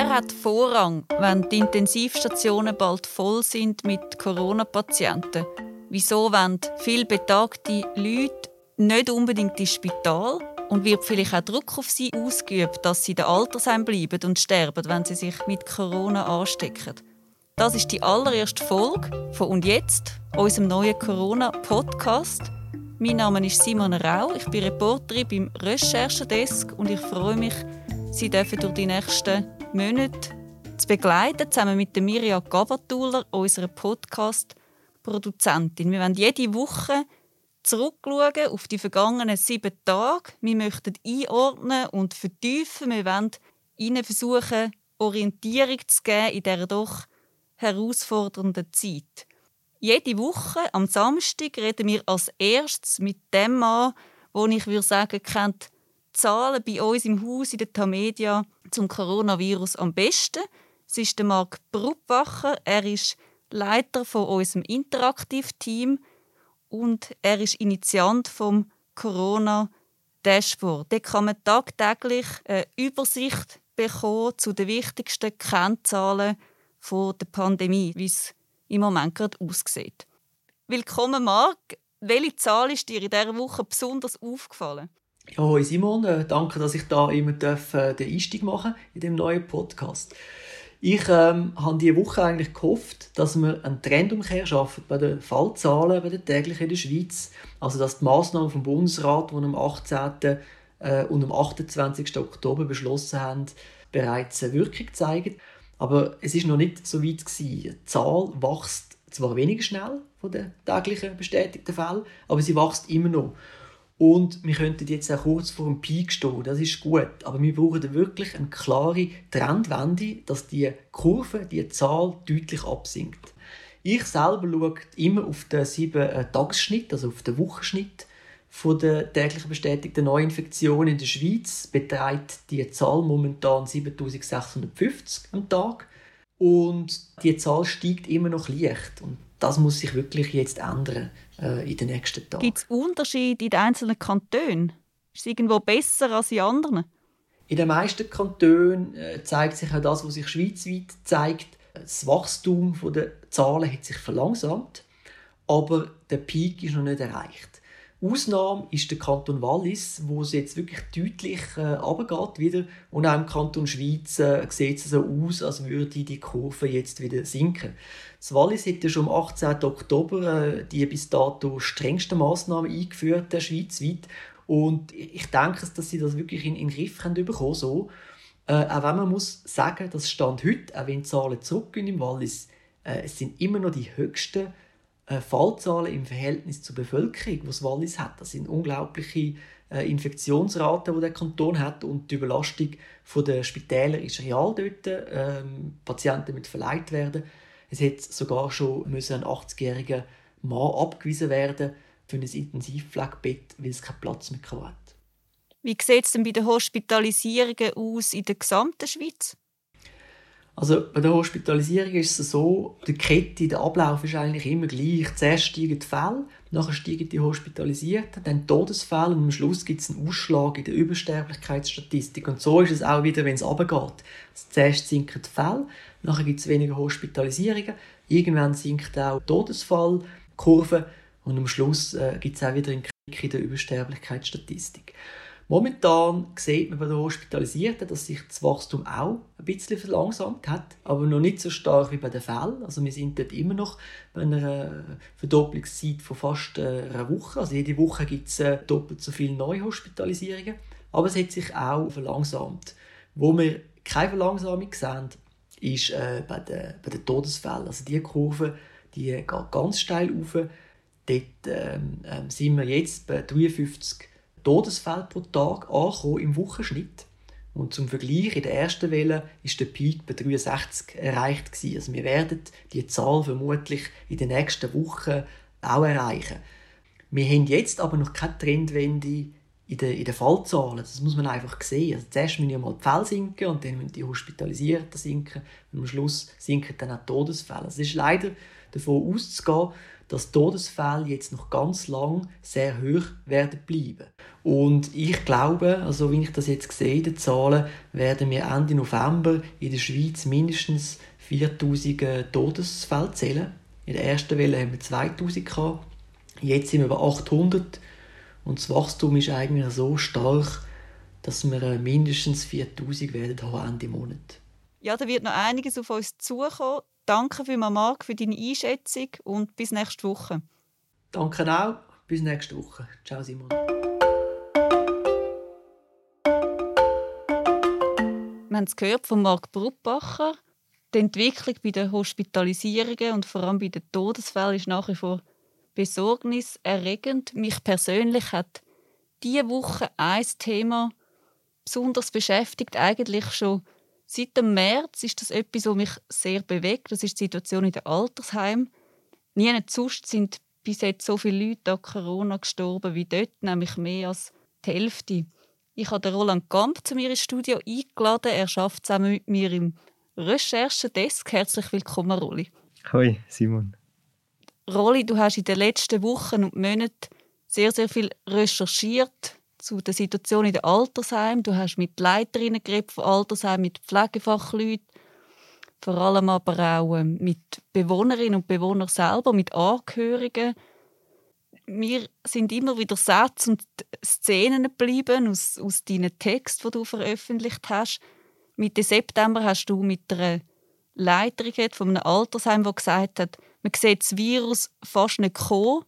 Wer hat Vorrang, wenn die Intensivstationen bald voll sind mit Corona-Patienten? Wieso wollen viele betagte Leute nicht unbedingt ins Spital? Und wird vielleicht auch Druck auf sie ausgeübt, dass sie in der Altersheim bleiben und sterben, wenn sie sich mit Corona anstecken? Das ist die allererste Folge von «Und jetzt?», unserem neuen Corona-Podcast. Mein Name ist Simon Rau, ich bin Reporterin beim Recherchedesk und ich freue mich, Sie dürfen durch die nächsten Monate zu begleiten, zusammen mit der Mirja Gabatuller, unserer Podcast-Produzentin. Wir werden jede Woche zurückschauen auf die vergangenen sieben Tage. Wir möchten einordnen und vertiefen. Wir wollen Ihnen versuchen, Orientierung zu geben in dieser doch herausfordernden Zeit. Jede Woche am Samstag reden wir als erstes mit dem Mann, wo ich würde sagen, kennt Zahlen bei uns im Haus in der Tamedia zum Coronavirus am besten. Es ist der Marc Bruppwacher. Er ist Leiter von unserem Interaktiv-Team und er ist Initiant vom Corona Dashboard. Dort kann man tagtäglich eine Übersicht bekommen zu den wichtigsten Kennzahlen der Pandemie, wie es im Moment gerade aussieht. Willkommen, Marc. Welche Zahl ist dir in dieser Woche besonders aufgefallen? Ja, hoi Simon, äh, danke, dass ich da immer darf, äh, den Einstieg machen in dem neuen Podcast. Ich ähm, habe diese Woche eigentlich gehofft, dass wir einen Trendumkehr schaffen bei den Fallzahlen bei den täglichen in der Schweiz. Also dass die Massnahmen vom Bundesrat, die am 18. Äh, und am 28. Oktober beschlossen haben, bereits eine Wirkung zeigen. Aber es ist noch nicht so weit gewesen. Die Zahl wächst zwar weniger schnell von den täglichen bestätigten Fällen, aber sie wächst immer noch. Und wir könnten jetzt auch kurz vor dem Peak stehen, das ist gut. Aber wir brauchen wirklich eine klare Trendwende, dass die Kurve, die Zahl deutlich absinkt. Ich selber schaue immer auf den 7-Tagesschnitt, also auf den Wochenschnitt von der täglichen bestätigten Neuinfektionen in der Schweiz beträgt die Zahl momentan 7650 am Tag und die Zahl steigt immer noch leicht und das muss sich wirklich jetzt ändern äh, in den nächsten Tagen. Gibt es Unterschiede in den einzelnen Kantonen? Ist es irgendwo besser als in anderen? In den meisten Kantonen äh, zeigt sich auch das, was sich schweizweit zeigt. Das Wachstum der Zahlen hat sich verlangsamt, aber der Peak ist noch nicht erreicht. Ausnahme ist der Kanton Wallis, wo es jetzt wirklich deutlich äh, wieder und auch im Kanton Schweiz äh, sieht es so aus, als würde die Kurve jetzt wieder sinken. Das Wallis hat ja schon am 18. Oktober äh, die bis dato strengsten Massnahmen eingeführt, äh, schweizweit. Und ich denke, dass sie das wirklich in, in den Griff haben bekommen so. Äh, auch wenn man muss sagen, das Stand heute, auch wenn die Zahlen zurückgehen im Wallis, äh, es sind immer noch die höchsten Fallzahlen im Verhältnis zur Bevölkerung, was Wallis hat. Das sind unglaubliche äh, Infektionsraten, die der Kanton hat und die Überlastung der Spitäler ist real dort. Ähm, Patienten müssen verleiht werden. Es hat sogar schon ein 80-jähriger Mann abgewiesen werden für ein Intensivpflegebett, weil es keinen Platz mehr hat. Wie sieht es denn bei den Hospitalisierungen aus in der gesamten Schweiz? Also bei der Hospitalisierung ist es so, die Kette, der Ablauf ist eigentlich immer gleich. Zuerst steigen die Fälle, nachher steigen die Hospitalisierten, dann Todesfälle und am Schluss gibt es einen Ausschlag in der Übersterblichkeitsstatistik. Und so ist es auch wieder, wenn es runtergeht. Zuerst sinken die Fälle, nachher gibt es weniger Hospitalisierungen, irgendwann sinkt auch die Todesfallkurve und am Schluss äh, gibt es auch wieder einen Krieg in der Übersterblichkeitsstatistik. Momentan sieht man bei den Hospitalisierten, dass sich das Wachstum auch ein bisschen verlangsamt hat, aber noch nicht so stark wie bei den Fällen. Also wir sind dort immer noch bei einer Verdopplungszeit von fast äh, einer Woche. Also jede Woche gibt es äh, doppelt so viele Neuhospitalisierungen. Aber es hat sich auch verlangsamt. Wo wir keine Verlangsamung sehen, ist äh, bei, den, bei den Todesfällen. Also die Kurve die geht ganz steil rauf. Dort ähm, ähm sind wir jetzt bei 53 Todesfälle pro Tag angekommen im Wochenschnitt. Und zum Vergleich, in der ersten Welle ist der Peak bei 63 erreicht gewesen. Also wir werden die Zahl vermutlich in den nächsten Wochen auch erreichen. Wir haben jetzt aber noch keine Trendwende in den, in den Fallzahlen. Das muss man einfach sehen. Also zuerst müssen ja mal die Fälle sinken und dann müssen die Hospitalisierten sinken und am Schluss sinken dann auch die Todesfälle. Es ist leider davon auszugehen, dass Todesfälle jetzt noch ganz lang sehr hoch werden bleiben. Und ich glaube, also wie ich das jetzt sehe, die Zahlen, werden wir Ende November in der Schweiz mindestens 4000 Todesfälle zählen. In der ersten Welle haben wir 2000 gehabt. Jetzt sind wir bei 800 und das Wachstum ist eigentlich so stark, dass wir äh, mindestens 4000 werden haben Ende Monat. Ja, da wird noch einiges auf uns zukommen. Danke für Marc für deine Einschätzung und bis nächste Woche. Danke auch. Bis nächste Woche. Ciao Simon. Wir haben es gehört von Marc Bruppacher. Die Entwicklung bei den Hospitalisierungen und vor allem bei den Todesfällen ist nach wie vor besorgniserregend. Mich persönlich hat diese Woche ein Thema besonders beschäftigt, eigentlich schon seit dem März ist das etwas, was mich sehr bewegt. Das ist die Situation in den Altersheimen. Nie sonst sind bis jetzt so viele Leute an Corona gestorben wie dort, nämlich mehr als die Hälfte. Ich habe Roland Gamp zu mir ins Studio eingeladen. Er arbeitet zusammen mit mir im Recherchedesk. Herzlich willkommen, Rolli. Hoi, Simon. Rolli, du hast in den letzten Wochen und Monaten sehr, sehr viel recherchiert zu der Situation in den Altersheimen. Du hast mit Leiterinnen geredet von Altersheimen, mit Pflegefachleuten, vor allem aber auch ähm, mit Bewohnerinnen und Bewohnern selber, mit Angehörigen. Mir sind immer wieder Sätze und Szenen geblieben aus, aus deinen Texten, die du veröffentlicht hast. Mitte September hast du mit einer Leiterin von einem Altersheim, die gesagt hat, man sieht das Virus fast nicht kommen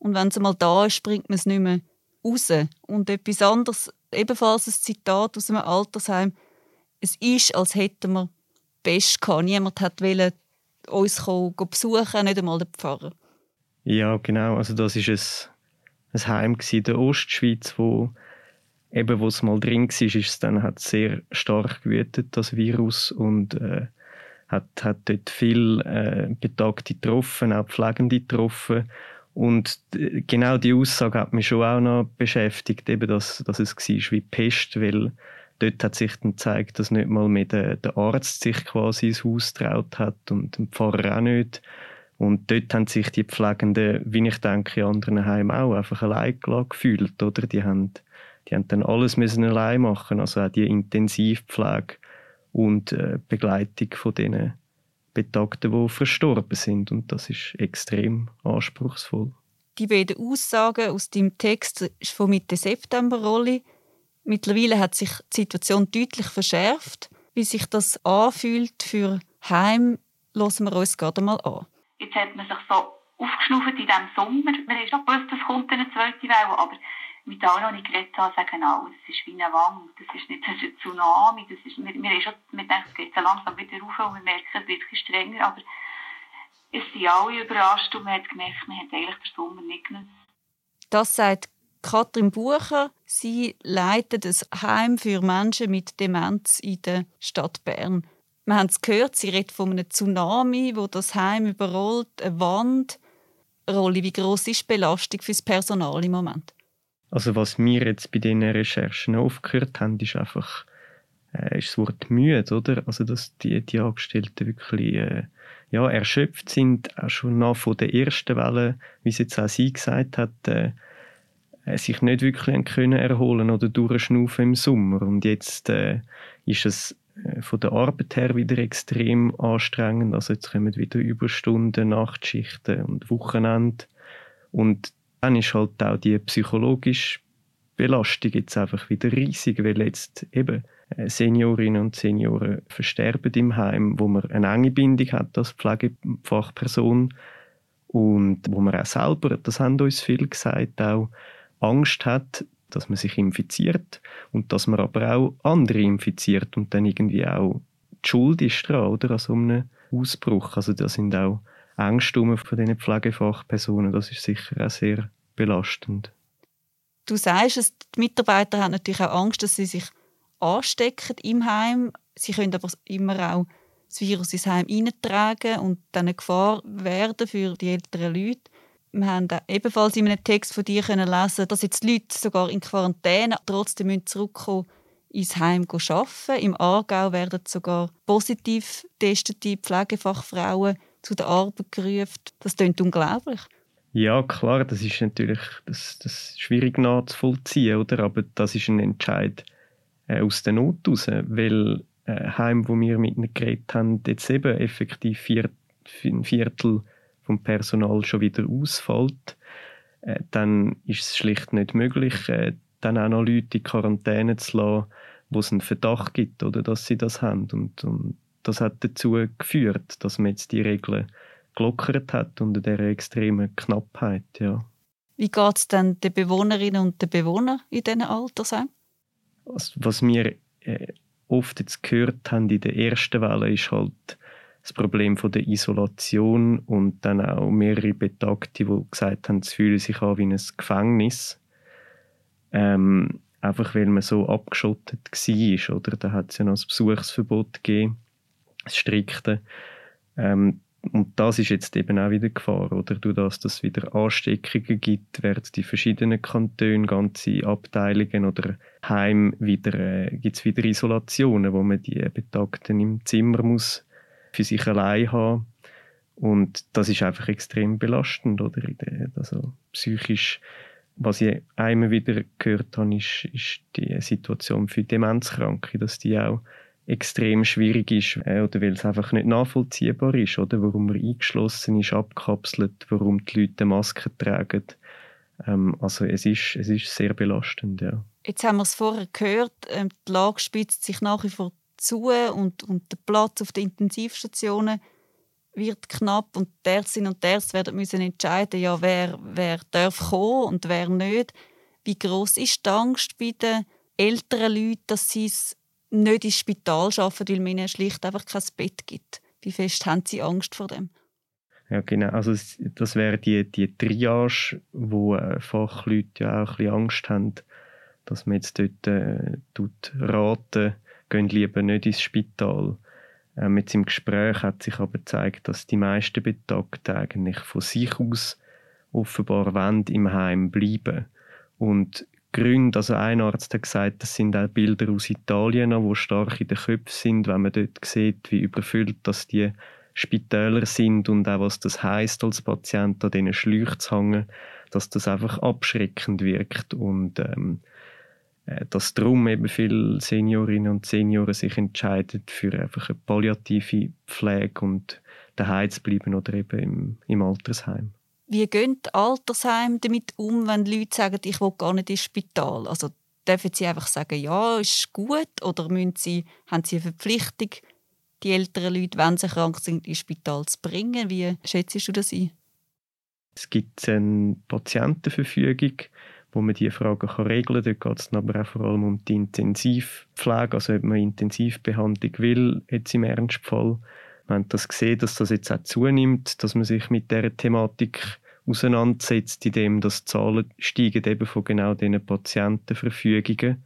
und wenn es mal da ist, bringt man es nicht mehr raus. Und etwas anderes, ebenfalls ein Zitat aus einem Altersheim. Es ist, als hätten wir Pest gehabt. Niemand wollte uns kommen, besuchen, nicht einmal der Pfarrer. Ja, genau. Also das ist ein, ein Heim in der Ostschweiz, wo eben, wo es mal drin war, ist es dann hat sehr stark gewütet, das Virus, und äh, hat, hat dort viel äh, Betagte getroffen, auch Pflegende getroffen. Und genau die Aussage hat mich schon auch noch beschäftigt, eben, dass, dass es war wie Pest, weil dort hat sich dann gezeigt, dass nicht mal mehr der, der Arzt sich quasi ins Haus traut hat und der Pfarrer auch nicht. Und dort haben sich die Pflegenden, wie ich denke, in anderen Heimen auch einfach allein gefühlt, oder? Die haben, die haben dann alles müssen allein machen, also auch die Intensivpflege und äh, Begleitung von denen Betagten, die verstorben sind. Und das ist extrem anspruchsvoll. Die beiden Aussagen aus dem Text ist von Mitte September Rolli. Mittlerweile hat sich die Situation deutlich verschärft. Wie sich das anfühlt für Heim, hören wir uns gerade mal an. Jetzt hat man sich so aufgeschnauft in diesem Sommer. Man ist noch gewusst, es kommt eine zweite Welle, aber mit allen, die ich geredet habe, sagen auch, das ist wie eine Wand, das ist nicht ein Tsunami, das ist, wir, wir, schon, wir denken, es geht so langsam wieder rauf und wir merken, es wird ein strenger, aber es sind alle überrascht und man hat gemerkt, man hat eigentlich den Sommer nicht genutzt. Das sagt Katrin Bucher. Sie leitet ein Heim für Menschen mit Demenz in der Stadt Bern. Wir haben es gehört, sie redet von einem Tsunami, wo das Heim überrollt, eine Wand. Rolli, wie groß ist die Belastung für das Personal im Moment? Also was wir jetzt bei diesen Recherchen aufgehört haben, ist einfach äh, ist das Wort müde, oder? Also dass die, die Angestellten wirklich äh, ja, erschöpft sind, auch schon nach von der ersten Welle, wie es jetzt auch sie gesagt hat, äh, äh sich nicht wirklich können erholen oder durchschnaufen im Sommer. Und jetzt äh, ist es äh, von der Arbeit her wieder extrem anstrengend. Also jetzt kommen wieder Überstunden, Nachtschichten und Wochenende. Und dann ist halt auch die psychologische Belastung jetzt einfach wieder riesig, weil jetzt eben äh, Seniorinnen und Senioren versterben im Heim, wo man eine enge Bindung hat als Pflegefachperson und wo man auch selber, das haben uns viel gesagt, auch Angst hat, dass man sich infiziert und dass man aber auch andere infiziert und dann irgendwie auch die Schuld ist dran, oder, an so einem Ausbruch. Also da sind auch Ängste von diesen Pflegefachpersonen, das ist sicher auch sehr belastend. Du sagst es, die Mitarbeiter haben natürlich auch Angst, dass sie sich anstecken im Heim. Sie können aber immer auch das Virus ins Heim hineintragen und dann eine Gefahr werden für die älteren Leute. Wir haben ebenfalls in einem Text von dir können lesen, dass jetzt die Leute sogar in Quarantäne trotzdem zurückkommen ins Heim arbeiten. Im Aargau werden sogar positiv getestete Pflegefachfrauen zu der Arbeit gerufen. Das klingt unglaublich. Ja, klar, das ist natürlich das, das ist schwierig nachzuvollziehen, oder? Aber das ist ein Entscheid äh, aus der Not heraus, weil äh, Heim, wo wir mit ihnen geredet haben, jetzt eben effektiv vier, ein Viertel vom Personal schon wieder ausfällt, äh, dann ist es schlicht nicht möglich, äh, dann auch noch Leute in Quarantäne zu lassen, wo es einen Verdacht gibt, oder dass sie das haben. Und, und das hat dazu geführt, dass man jetzt die Regeln gelockert hat unter dieser extremen Knappheit. Ja. Wie geht es denn den Bewohnerinnen und den Bewohnern in diesen Altersheimen? Was, was wir äh, oft jetzt gehört haben in der ersten Welle, ist halt das Problem von der Isolation und dann auch mehrere Betagte, die gesagt haben, sie fühlen sich an wie ein Gefängnis. Ähm, einfach weil man so abgeschottet war. Oder? Da hat es ja noch das Besuchsverbot gegeben, das strikte. Ähm, und das ist jetzt eben auch wieder Gefahr, oder? Durch das, dass es wieder Ansteckungen gibt, werden die verschiedenen Kantone, ganze Abteilungen oder Heim wieder, äh, gibt es wieder Isolationen, wo man die Betagten im Zimmer muss für sich allein haben. Und das ist einfach extrem belastend, oder? Also psychisch. Was ich einmal wieder gehört habe, ist, ist die Situation für Demenzkranke, dass die auch extrem schwierig ist, äh, oder weil es einfach nicht nachvollziehbar ist, oder warum man eingeschlossen ist, abkapselt, warum die Leute Masken tragen. Ähm, also es ist, es ist sehr belastend, ja. Jetzt haben wir es vorher gehört, ähm, die Lage spitzt sich nach wie vor zu und, und der Platz auf den Intensivstationen wird knapp und die Ärztinnen und Ärzte werden müssen entscheiden, ja, wer, wer darf kommen und wer nicht. Wie groß ist die Angst bei den älteren Leuten, dass sie es nicht ins Spital schaffen, weil man ihnen schlicht einfach kein Bett gibt? Wie fest haben sie Angst vor dem? Ja, genau. Also das wäre die, die Triage, wo äh, Fachleute ja auch ein bisschen Angst haben, dass man jetzt dort äh, tut raten, gehen lieber nicht ins Spital. Äh, mit seinem Gespräch hat sich aber gezeigt, dass die meisten Betagten eigentlich von sich aus offenbar wollen, im Heim bleiben. Und Gründe, also ein Arzt hat gesagt, das sind auch Bilder aus Italien, wo stark in den Köpfen sind, wenn man dort sieht, wie überfüllt das die Spitäler sind und auch was das heißt als Patient an diesen Schläuchen zu hängen, dass das einfach abschreckend wirkt und ähm, äh, dass darum eben viele Seniorinnen und Senioren sich entscheiden für einfach eine palliative Pflege und daheim zu bleiben oder eben im, im Altersheim. Wie gehen Altersheime damit um, wenn Leute sagen, ich will gar nicht ins Spital? Also dürfen sie einfach sagen, ja, ist gut, oder müssen sie, haben sie eine Verpflichtung, die älteren Leute, wenn sie krank sind, ins Spital zu bringen? Wie schätzt du das ein? Es gibt eine Patientenverfügung, wo man diese Fragen regeln kann. Dort geht es aber auch vor allem um die Intensivpflege, also ob man Intensivbehandlung will, jetzt im Ernstfall. Wir haben das gesehen, dass das jetzt auch zunimmt, dass man sich mit dieser Thematik auseinandersetzt, indem das Zahlen steigen eben von genau diesen Patientenverfügungen.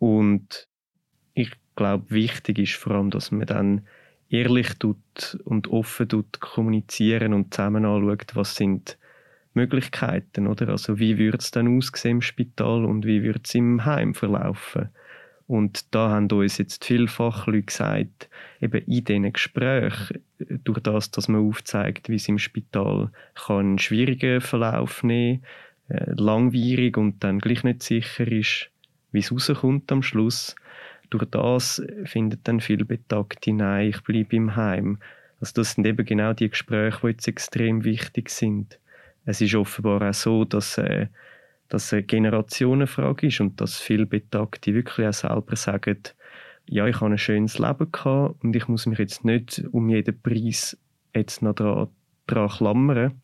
Und ich glaube, wichtig ist vor allem, dass man dann ehrlich tut und offen tut kommunizieren und zusammen anschaut, was sind Möglichkeiten, oder? Also wie würde es dann aussehen im Spital und wie würde es im Heim verlaufen? Und da haben uns jetzt vielfach Leute gesagt, eben in diesen Gesprächen, durch das, dass man aufzeigt, wie es im Spital kann einen schwierigen Verlauf nehmen äh, langwierig und dann gleich nicht sicher ist, wie es rauskommt am Schluss. Durch das findet dann viel Betagte, nein, ich bleibe im Heim. Also das sind eben genau die Gespräche, die jetzt extrem wichtig sind es ist offenbar auch so, dass, äh, dass eine Generationenfrage ist und dass viele Betagte wirklich auch selber sagen, ja, ich habe ein schönes Leben gehabt und ich muss mich jetzt nicht um jeden Preis jetzt noch dran, dran klammern,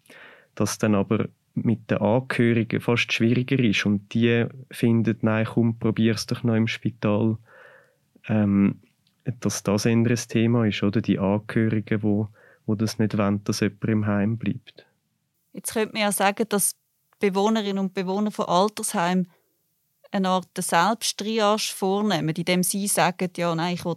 dass dann aber mit den Angehörigen fast schwieriger ist und die finden, nein, komm, probier's doch noch im Spital, ähm, dass das ein anderes Thema ist, oder? Die Angehörigen, wo, wo das nicht wollen, dass jemand im Heim bleibt. Jetzt könnte man ja sagen, dass Bewohnerinnen und Bewohner von Altersheimen eine Art Selbsttriage vornehmen, indem sie sagen, ja, nein, ich will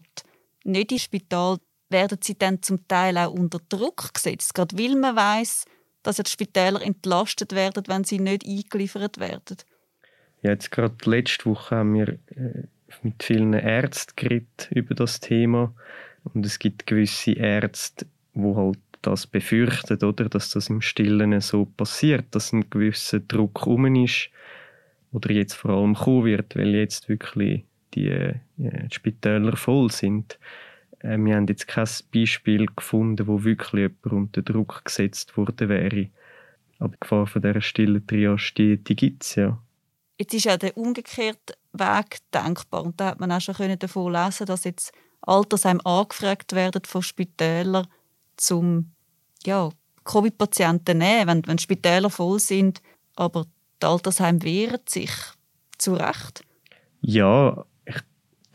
nicht ins Spital, werden sie dann zum Teil auch unter Druck gesetzt, gerade weil man weiß, dass die Spitäler entlastet werden, wenn sie nicht eingeliefert werden. Ja, jetzt gerade letzte Woche haben wir äh, mit vielen Ärzten geredet über das Thema. Und es gibt gewisse Ärzte, wo halt das befürchtet, oder, dass das im Stillen so passiert, dass ein gewisser Druck um ist oder jetzt vor allem kommen wird, weil jetzt wirklich die, äh, die Spitäler voll sind. Äh, wir haben jetzt kein Beispiel gefunden, wo wirklich jemand unter Druck gesetzt worden wäre. Aber die Gefahr von dieser stillen Triage, die, die gibt es ja. Jetzt ist ja der umgekehrte Weg denkbar. Und da hat man auch schon davon lesen dass jetzt Altersheim angefragt werden von Spitälern, zum ja, Covid-Patienten nehmen, wenn, wenn Spitäler voll sind, aber die Altersheim wehren sich zu Recht. Ja, ich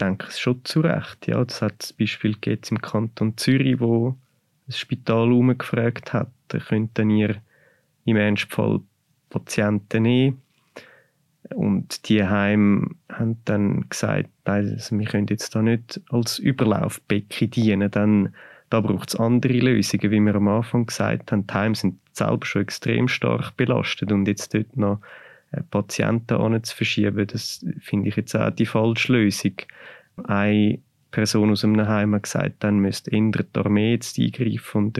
denke es schon zu Recht. Ja, das hat das Beispiel geht im Kanton Zürich, wo das Spital umgefragt hat, könnten ihr im Ernstfall Patienten nehmen. Und die Heim haben dann gesagt, also wir können jetzt da nicht als Überlaufbecken dienen, dann da braucht es andere Lösungen, wie wir am Anfang gesagt haben. Die Heime sind selber schon extrem stark belastet und jetzt dort noch äh, Patienten zu verschieben, das finde ich jetzt auch die falsche Lösung. Eine Person aus einem Heim hat gesagt, dann müsste die Armee jetzt eingreifen und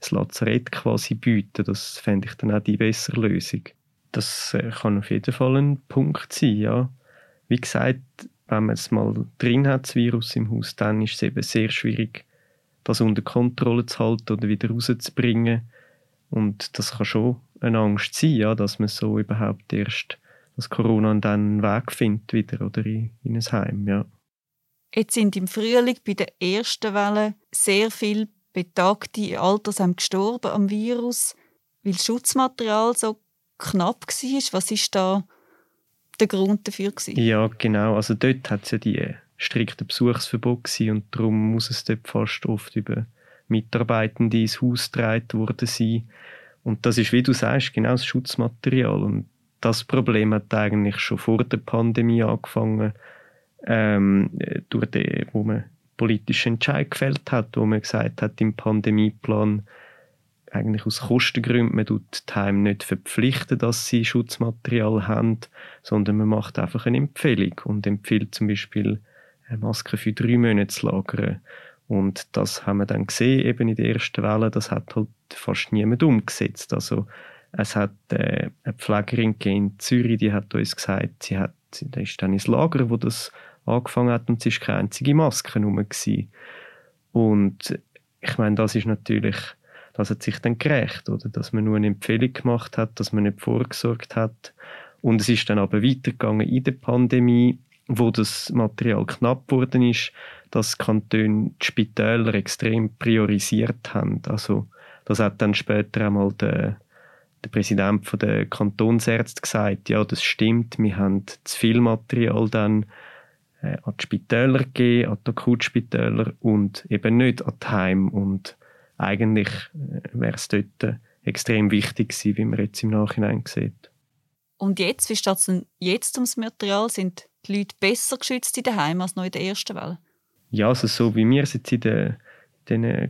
das Lazarett quasi bieten. Das fände ich dann auch die bessere Lösung. Das äh, kann auf jeden Fall ein Punkt sein, ja. Wie gesagt, wenn man es mal drin hat, das Virus im Haus, dann ist es eben sehr schwierig, das unter Kontrolle zu halten oder wieder rauszubringen. Und das kann schon eine Angst sein, ja, dass man so überhaupt erst dass Corona dann einen Weg findet wieder oder in, in ein Heim, ja. Jetzt sind im Frühling bei der ersten Welle sehr viele betagte Altersheim gestorben am Virus, weil das Schutzmaterial so knapp war. Was ist da der Grund dafür? Gewesen? Ja, genau. Also dort hat es ja die strikte Besuchsverbot gewesen und darum muss es dort fast oft über Mitarbeitende ins Haus getragen worden sein. Und das ist, wie du sagst, genau das Schutzmaterial. Und das Problem hat eigentlich schon vor der Pandemie angefangen, ähm, durch die, wo man politische Entscheid gefällt hat, wo man gesagt hat, im Pandemieplan, eigentlich aus Kostengründen, man tut die Heime nicht verpflichten, dass sie Schutzmaterial haben, sondern man macht einfach eine Empfehlung und empfiehlt zum Beispiel eine Maske für drei Monate zu lagern. Und das haben wir dann gesehen, eben in der ersten Welle, das hat halt fast niemand umgesetzt. Also, es hat äh, eine Pflegerin in Zürich, die hat uns gesagt, sie hat, da ist dann ins Lager, wo das angefangen hat und es war keine einzige Maske rum. Und ich meine, das ist natürlich, das hat sich dann gerecht, oder? Dass man nur eine Empfehlung gemacht hat, dass man nicht vorgesorgt hat. Und es ist dann aber weitergegangen in der Pandemie wo das Material knapp geworden ist, dass Kantone die Spitäler extrem priorisiert haben. Also das hat dann später einmal der, der Präsident von der Kantonsärzte gesagt, ja, das stimmt, wir haben zu viel Material dann äh, an die Spitäler gegeben, an die Akutspitäler und eben nicht an die Heim. Und eigentlich äh, wäre es dort extrem wichtig gewesen, wie man jetzt im Nachhinein sieht. Und jetzt, wie steht es jetzt ums Material? Sind die Leute besser geschützt in daheim als noch in der ersten Welle? Ja, also so wie wir es jetzt in den,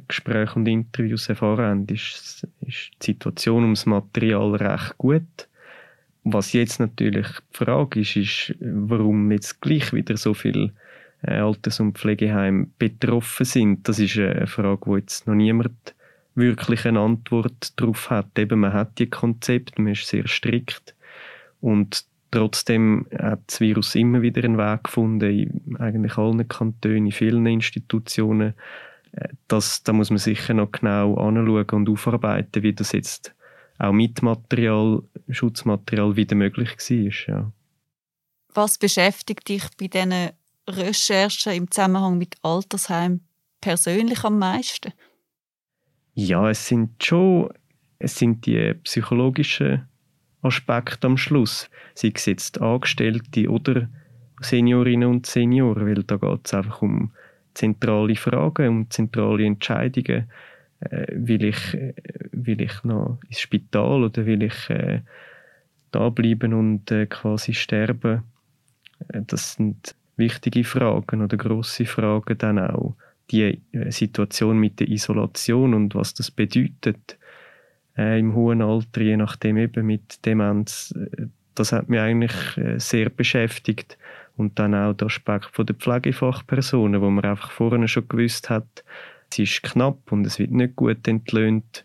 Gesprächen und Interviews erfahren haben, ist, ist die Situation ums Material recht gut. Was jetzt natürlich die Frage ist, ist, warum jetzt gleich wieder so viele äh, Alters- und Pflegeheime betroffen sind. Das ist eine Frage, wo jetzt noch niemand wirklich eine Antwort darauf hat. Eben, man hat die Konzepte, man ist sehr strikt und Trotzdem hat das Virus immer wieder einen Weg gefunden, in eigentlich allen Kantonen, in vielen Institutionen. Äh, das, da muss man sicher noch genau anschauen und aufarbeiten, wie das jetzt auch mit Material, Schutzmaterial wieder möglich war. Ja. Was beschäftigt dich bei diesen Recherchen im Zusammenhang mit Altersheim persönlich am meisten? Ja, es sind schon es sind die psychologischen Aspekt am Schluss. Sei es jetzt Angestellte oder Seniorinnen und Senioren, weil da geht es einfach um zentrale Fragen, um zentrale Entscheidungen. Äh, will, ich, äh, will ich noch ins Spital oder will ich äh, da bleiben und äh, quasi sterben? Äh, das sind wichtige Fragen oder große Fragen dann auch. Die äh, Situation mit der Isolation und was das bedeutet äh, im hohen Alter, je nachdem eben mit Demenz. Äh, das hat mich eigentlich äh, sehr beschäftigt. Und dann auch der Aspekt von der Pflegefachpersonen, wo man einfach vorher schon gewusst hat, es ist knapp und es wird nicht gut entlöhnt.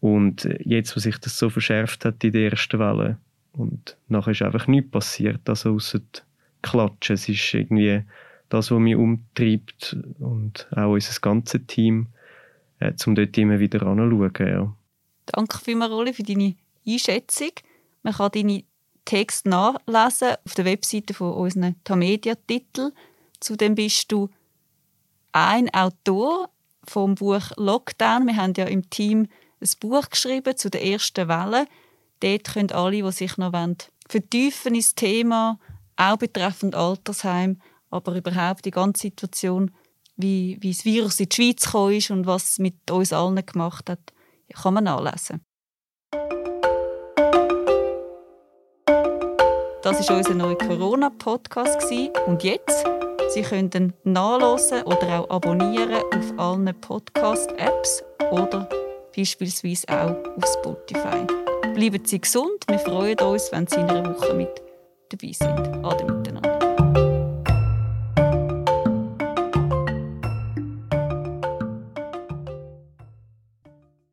Und jetzt, wo sich das so verschärft hat in der ersten Welle, und nachher ist einfach nichts passiert, also außer Klatschen. Es ist irgendwie das, was mich umtreibt und auch unser ganzes Team, äh, um dort immer wieder anzuschauen. Ja. Danke vielmals, Rolli, für deine Einschätzung. Man kann deine Texte nachlesen auf der Webseite von unseren Tamedia-Titeln. Zudem bist du ein Autor vom Buch Lockdown. Wir haben ja im Team ein Buch geschrieben zu der ersten Welle. Dort können alle, die sich noch vertiefen ins Thema, auch betreffend Altersheim, aber überhaupt die ganze Situation, wie, wie das Virus in die Schweiz gekommen ist und was es mit uns allen gemacht hat, kann man nachlesen. Das war unser neuer Corona-Podcast. Und jetzt, Sie können nachlesen oder auch abonnieren auf allen Podcast-Apps oder beispielsweise auch auf Spotify. Bleiben Sie gesund, wir freuen uns, wenn Sie in einer Woche mit dabei sind. Ade